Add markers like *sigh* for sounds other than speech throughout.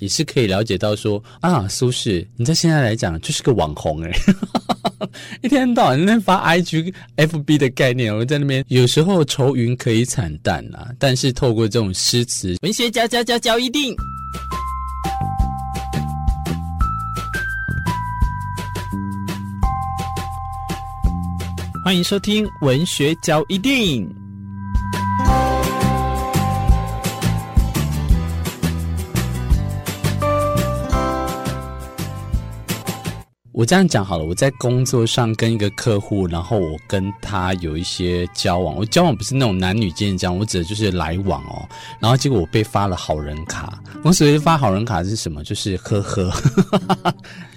也是可以了解到说啊，苏轼你在现在来讲就是个网红哎，*laughs* 一天到晚在发 IG、FB 的概念，我在那边有时候愁云可以惨淡啊，但是透过这种诗词文学，家教教教一定。欢迎收听文学交一定。我这样讲好了，我在工作上跟一个客户，然后我跟他有一些交往。我交往不是那种男女间的交往，我指的就是来往哦。然后结果我被发了好人卡。我所谓发好人卡是什么？就是呵呵。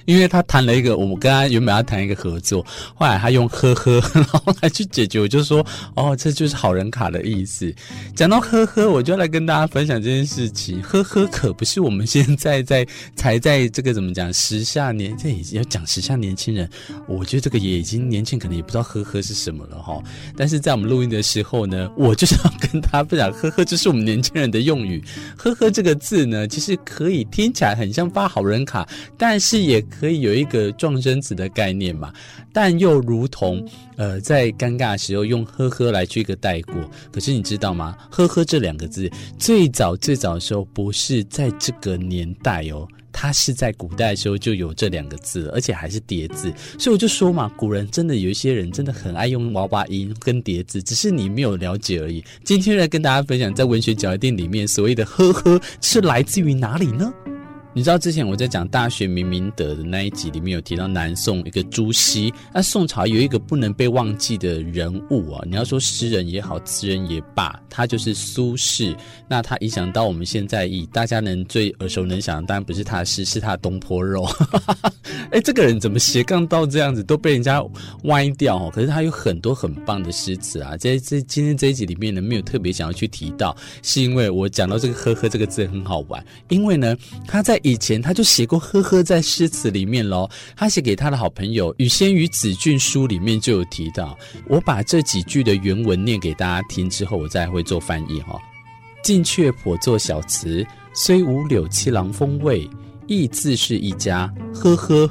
因为他谈了一个，我们跟他原本要谈一个合作，后来他用呵呵，然后来去解决。我就说，哦，这就是好人卡的意思。讲到呵呵，我就要来跟大家分享这件事情。呵呵，可不是我们现在在才在这个怎么讲时下年，这已经要讲时下年轻人。我觉得这个也已经年轻，可能也不知道呵呵是什么了哈。但是在我们录音的时候呢，我就是要跟他分享，呵呵，这是我们年轻人的用语。呵呵这个字呢，其实可以听起来很像发好人卡，但是也。可以有一个撞生词的概念嘛，但又如同呃，在尴尬的时候用呵呵来去一个带过。可是你知道吗？呵呵这两个字最早最早的时候不是在这个年代哦，它是在古代的时候就有这两个字，而且还是叠字。所以我就说嘛，古人真的有一些人真的很爱用娃娃音跟叠字，只是你没有了解而已。今天来跟大家分享，在文学角一里面所谓的呵呵是来自于哪里呢？你知道之前我在讲《大学明明德》的那一集里面有提到南宋一个朱熹，那宋朝有一个不能被忘记的人物啊，你要说诗人也好，词人也罢，他就是苏轼。那他影响到我们现在以大家能最耳熟能详，当然不是他的诗，是他的东坡肉。*laughs* 哎，这个人怎么斜杠到这样子，都被人家歪掉哦。可是他有很多很棒的诗词啊，在这今天这一集里面呢，没有特别想要去提到，是因为我讲到这个“呵呵”这个字很好玩，因为呢，他在。以前他就写过“呵呵”在诗词里面喽，他写给他的好朋友《雨仙与子俊书》里面就有提到。我把这几句的原文念给大家听之后，我再会做翻译哈。近却颇作小词，虽无柳七郎风味，亦自是一家。呵呵。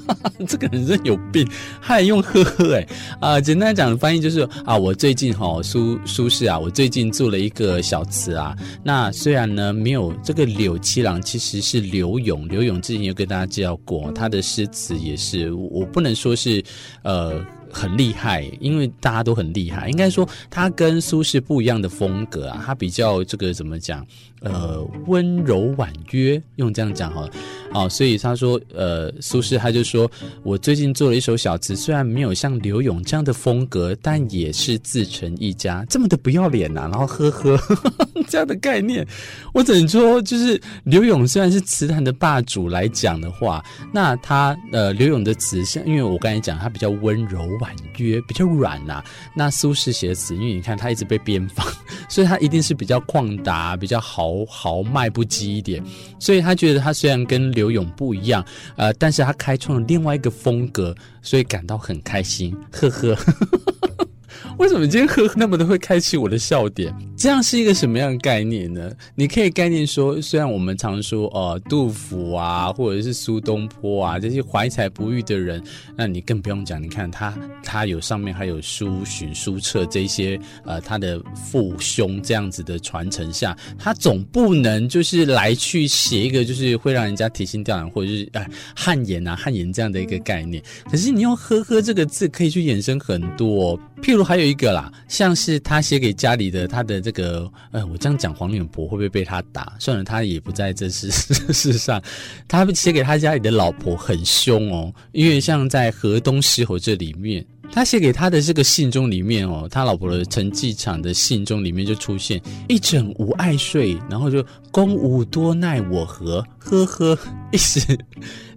*laughs* 这个人真有病，他还用呵呵哎啊！简单讲的翻译就是啊，我最近哈苏苏轼啊，我最近做了一个小词啊。那虽然呢没有这个柳七郎，其实是柳永。柳永之前有跟大家介绍过，他的诗词也是我不能说是呃很厉害，因为大家都很厉害。应该说他跟苏轼不一样的风格啊，他比较这个怎么讲？呃，温柔婉约，用这样讲哈，哦，所以他说，呃，苏轼他就说，我最近做了一首小词，虽然没有像柳永这样的风格，但也是自成一家，这么的不要脸呐、然后呵呵，呵 *laughs* 呵这样的概念，我只能说，就是柳永虽然是词坛的霸主来讲的话，那他呃，柳永的词像，因为我刚才讲他比较温柔婉约，比较软呐、那苏轼写的词，因为你看他一直被编访，*laughs* 所以他一定是比较旷达，比较豪。豪迈不羁一点，所以他觉得他虽然跟刘游泳不一样，呃，但是他开创了另外一个风格，所以感到很开心，呵呵。*laughs* 为什么今天呵呵那么的会开启我的笑点？这样是一个什么样的概念呢？你可以概念说，虽然我们常说呃杜甫啊，或者是苏东坡啊这些怀才不遇的人，那你更不用讲。你看他，他有上面还有苏洵、苏辙这些呃他的父兄这样子的传承下，他总不能就是来去写一个就是会让人家提心吊胆或者是哎汗颜啊汗颜这样的一个概念。可是你用呵呵这个字可以去衍生很多，譬如还有一个啦，像是他写给家里的他的这个，呃，我这样讲黄脸婆会不会被他打？算了，他也不在这 *laughs* 世世上。他写给他家里的老婆很凶哦，因为像在《河东狮吼》这里面，他写给他的这个信中里面哦，他老婆的陈继场的信中里面就出现一整无爱睡，然后就宫无多奈我何，呵呵。*laughs* 意思。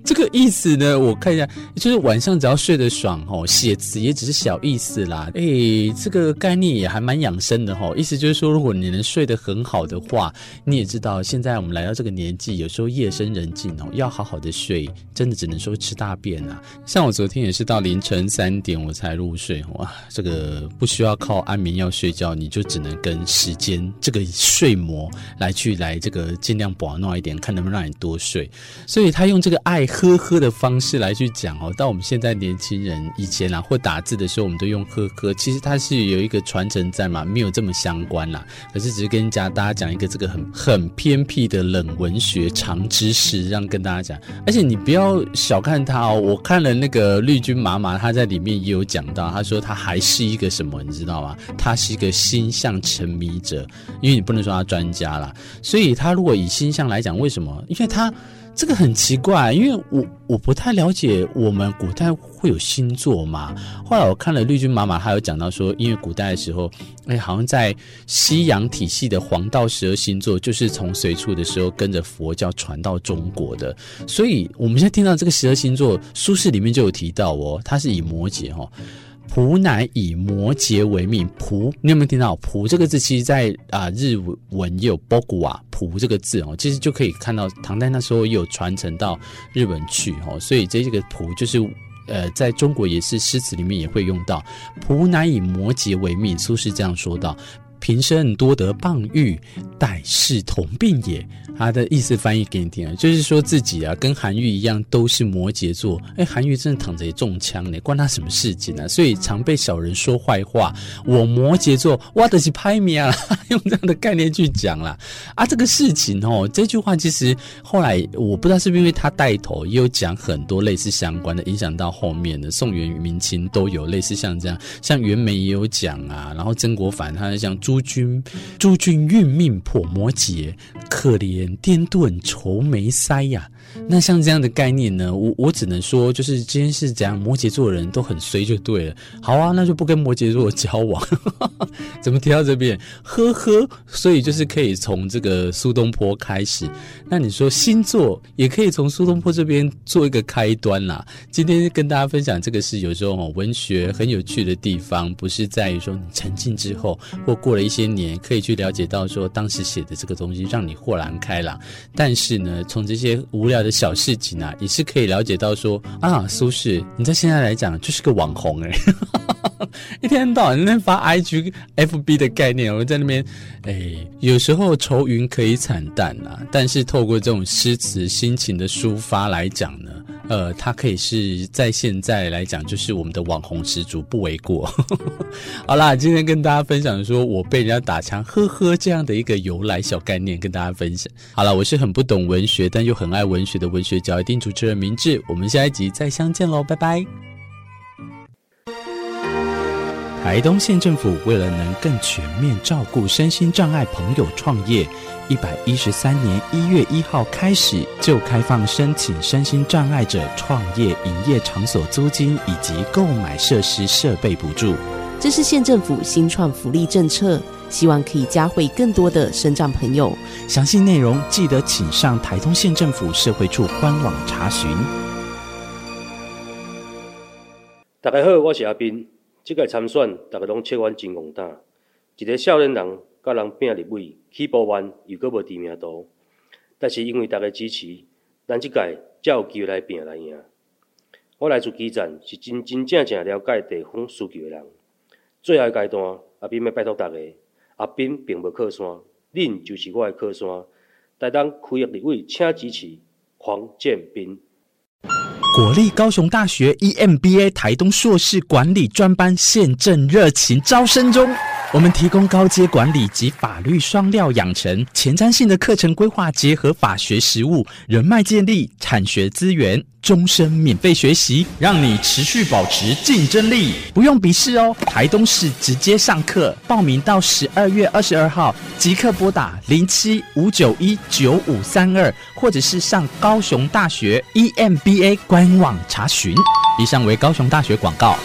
这个意思呢，我看一下，就是晚上只要睡得爽哦，写词也只是小意思啦。哎，这个概念也还蛮养生的哈。意思就是说，如果你能睡得很好的话，你也知道，现在我们来到这个年纪，有时候夜深人静哦，要好好的睡，真的只能说吃大便啊。像我昨天也是到凌晨三点我才来入睡，哇，这个不需要靠安眠药睡觉，你就只能跟时间这个睡魔来去来这个尽量保暖一点，看能不能让你多睡。所以他用这个爱。呵呵的方式来去讲哦，到我们现在年轻人以前啊，或打字的时候，我们都用呵呵，其实它是有一个传承在嘛，没有这么相关啦。可是只是跟家大家讲一个这个很很偏僻的冷文学长知识，让跟大家讲。而且你不要小看他哦，我看了那个绿军妈妈，他在里面有讲到，他说他还是一个什么，你知道吗？他是一个星象沉迷者，因为你不能说他专家啦，所以他如果以星象来讲，为什么？因为他。这个很奇怪，因为我我不太了解我们古代会有星座嘛。后来我看了绿军妈妈，她有讲到说，因为古代的时候，哎，好像在西洋体系的黄道十二星座，就是从隋初的时候跟着佛教传到中国的。所以我们现在听到这个十二星座，苏轼里面就有提到哦，它是以摩羯哦。仆乃以摩羯为命，仆，你有没有听到？仆这个字，其实在啊、日文也有波古啊，仆这个字哦，其实就可以看到唐代那时候也有传承到日本去哦，所以这这个仆就是呃，在中国也是诗词里面也会用到。仆乃以摩羯为命，苏轼这样说道。平生多得谤誉，待世同病也。他的意思翻译给你听啊，就是说自己啊，跟韩愈一样，都是摩羯座。哎，韩愈真的躺着也中枪呢，关他什么事？情呢？所以常被小人说坏话。我摩羯座，哇的是拍米啊，用这样的概念去讲啦。啊，这个事情哦，这句话其实后来我不知道是不是因为他带头，也有讲很多类似相关的，影响到后面的宋元明清都有类似像这样，像袁枚也有讲啊，然后曾国藩他像朱。诸君，诸君运命破摩羯，可怜颠顿愁眉腮呀。那像这样的概念呢，我我只能说，就是今天是怎样，摩羯座的人都很衰就对了。好啊，那就不跟摩羯座交往。*laughs* 怎么提到这边？呵呵，所以就是可以从这个苏东坡开始。那你说星座也可以从苏东坡这边做一个开端啦。今天跟大家分享这个是有时候文学很有趣的地方，不是在于说你沉浸之后或过了一些年，可以去了解到说当时写的这个东西让你豁然开朗。但是呢，从这些无聊的小事情啊，也是可以了解到说啊，苏轼，你在现在来讲就是个网红哎、欸，*laughs* 一天到晚在那发 IG、FB 的概念，我在那边哎，有时候愁云可以惨淡啊，但是透过这种诗词心情的抒发来讲呢，呃，他可以是在现在来讲就是我们的网红始祖，不为过。*laughs* 好啦，今天跟大家分享说我被人家打枪，呵呵，这样的一个由来小概念跟大家分享。好了，我是很不懂文学，但又很爱文学。的文学角一定主持人明智，我们下一集再相见喽，拜拜。台东县政府为了能更全面照顾身心障碍朋友创业，一百一十三年一月一号开始就开放申请身心障碍者创业营业场所租金以及购买设施设备补助。这是县政府新创福利政策。希望可以加惠更多的身障朋友。详细内容记得请上台东县政府社会处官网查询。大家好，我是阿斌。即届参选，大家拢切阮真戆胆。一个少年人，甲人拼立委，起步慢又阁无知名度，但是因为大家支持，咱即届才有机会来拼来赢。我来自基层，是真真正正了解地方需求的人。最后阶段，阿斌要拜托大家。阿斌并无靠山，恁就是我的靠山。台东区域立委，请支持黄建斌。国立高雄大学 EMBA 台东硕士管理专班现正热情招生中。我们提供高阶管理及法律双料养成，前瞻性的课程规划，结合法学实务、人脉建立、产学资源，终身免费学习，让你持续保持竞争力。不用笔试哦，台东市直接上课。报名到十二月二十二号，即刻拨打零七五九一九五三二，或者是上高雄大学 EMBA 官网查询。以上为高雄大学广告。